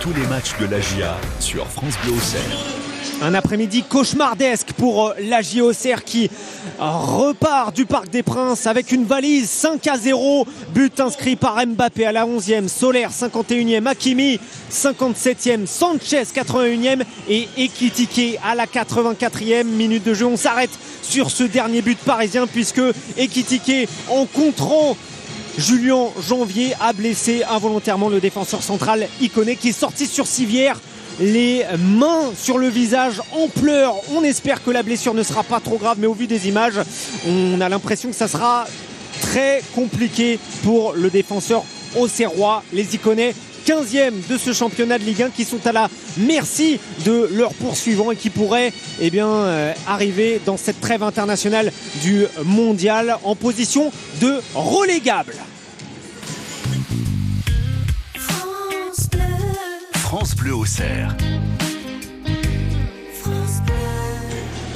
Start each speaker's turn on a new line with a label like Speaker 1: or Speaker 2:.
Speaker 1: Tous les matchs de la GIA sur France Bleu Auxerre.
Speaker 2: Un après-midi cauchemardesque pour euh, la JOCR qui repart du Parc des Princes avec une valise 5 à 0. But inscrit par Mbappé à la 11e, Solaire 51e, Hakimi 57e, Sanchez 81e et Ekitike à la 84e minute de jeu. On s'arrête sur ce dernier but parisien puisque Ekitike en contrant Julien Janvier a blessé involontairement le défenseur central Iconé qui est sorti sur civière les mains sur le visage en pleurs. On espère que la blessure ne sera pas trop grave, mais au vu des images, on a l'impression que ça sera très compliqué pour le défenseur auxerrois. Les Iconais 15e de ce championnat de Ligue 1 qui sont à la merci de leurs poursuivants et qui pourraient eh bien, euh, arriver dans cette trêve internationale du mondial en position de relégable.
Speaker 1: France Bleu Auxerre.